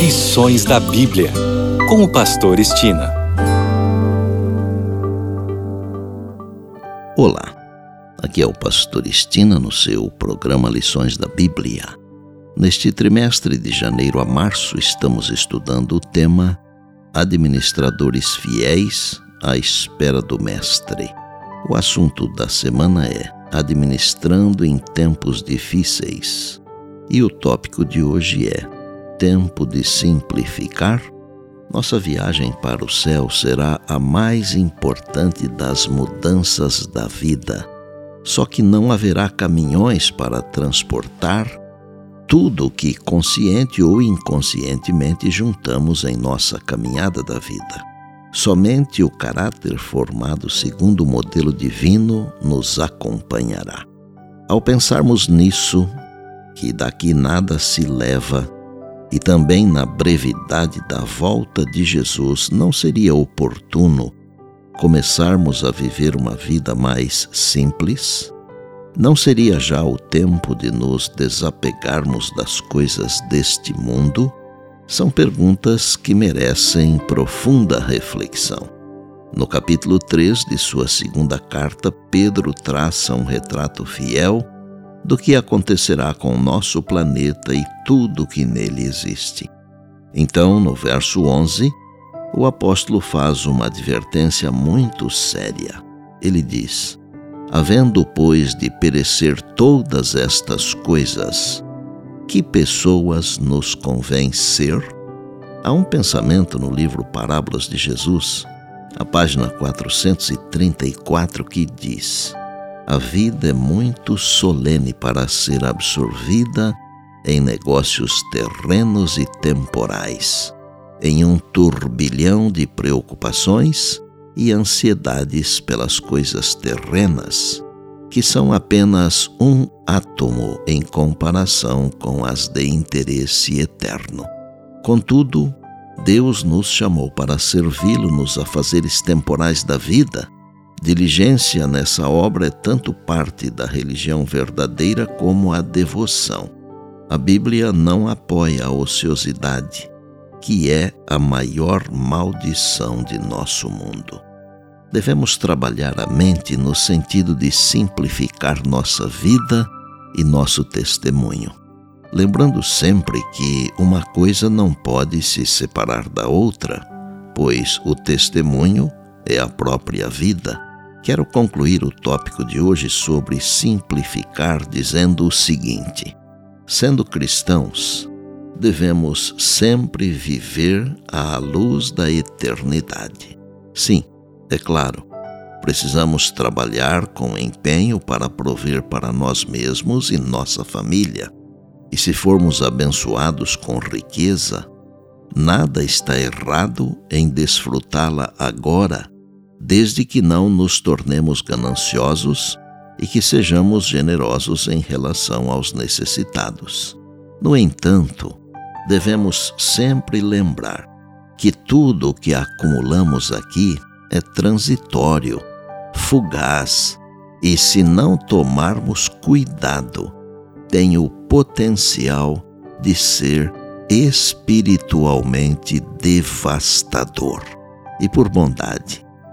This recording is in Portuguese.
Lições da Bíblia, com o Pastor Estina. Olá, aqui é o Pastor Estina no seu programa Lições da Bíblia. Neste trimestre de janeiro a março, estamos estudando o tema Administradores Fiéis à Espera do Mestre. O assunto da semana é Administrando em Tempos Difíceis. E o tópico de hoje é tempo de simplificar, nossa viagem para o céu será a mais importante das mudanças da vida. Só que não haverá caminhões para transportar tudo o que consciente ou inconscientemente juntamos em nossa caminhada da vida. Somente o caráter formado segundo o modelo divino nos acompanhará. Ao pensarmos nisso, que daqui nada se leva, e também na brevidade da volta de Jesus, não seria oportuno começarmos a viver uma vida mais simples? Não seria já o tempo de nos desapegarmos das coisas deste mundo? São perguntas que merecem profunda reflexão. No capítulo 3 de sua segunda carta, Pedro traça um retrato fiel do que acontecerá com o nosso planeta e tudo que nele existe. Então, no verso 11, o apóstolo faz uma advertência muito séria. Ele diz: Havendo, pois, de perecer todas estas coisas, que pessoas nos convém ser? Há um pensamento no livro Parábolas de Jesus, a página 434, que diz: a vida é muito solene para ser absorvida em negócios terrenos e temporais, em um turbilhão de preocupações e ansiedades pelas coisas terrenas, que são apenas um átomo em comparação com as de interesse eterno. Contudo, Deus nos chamou para servi-lo nos afazeres temporais da vida Diligência nessa obra é tanto parte da religião verdadeira como a devoção. A Bíblia não apoia a ociosidade, que é a maior maldição de nosso mundo. Devemos trabalhar a mente no sentido de simplificar nossa vida e nosso testemunho, lembrando sempre que uma coisa não pode se separar da outra, pois o testemunho é a própria vida Quero concluir o tópico de hoje sobre simplificar dizendo o seguinte: sendo cristãos, devemos sempre viver à luz da eternidade. Sim, é claro, precisamos trabalhar com empenho para prover para nós mesmos e nossa família. E se formos abençoados com riqueza, nada está errado em desfrutá-la agora desde que não nos tornemos gananciosos e que sejamos generosos em relação aos necessitados. No entanto, devemos sempre lembrar que tudo o que acumulamos aqui é transitório, fugaz e, se não tomarmos cuidado, tem o potencial de ser espiritualmente devastador. E por bondade,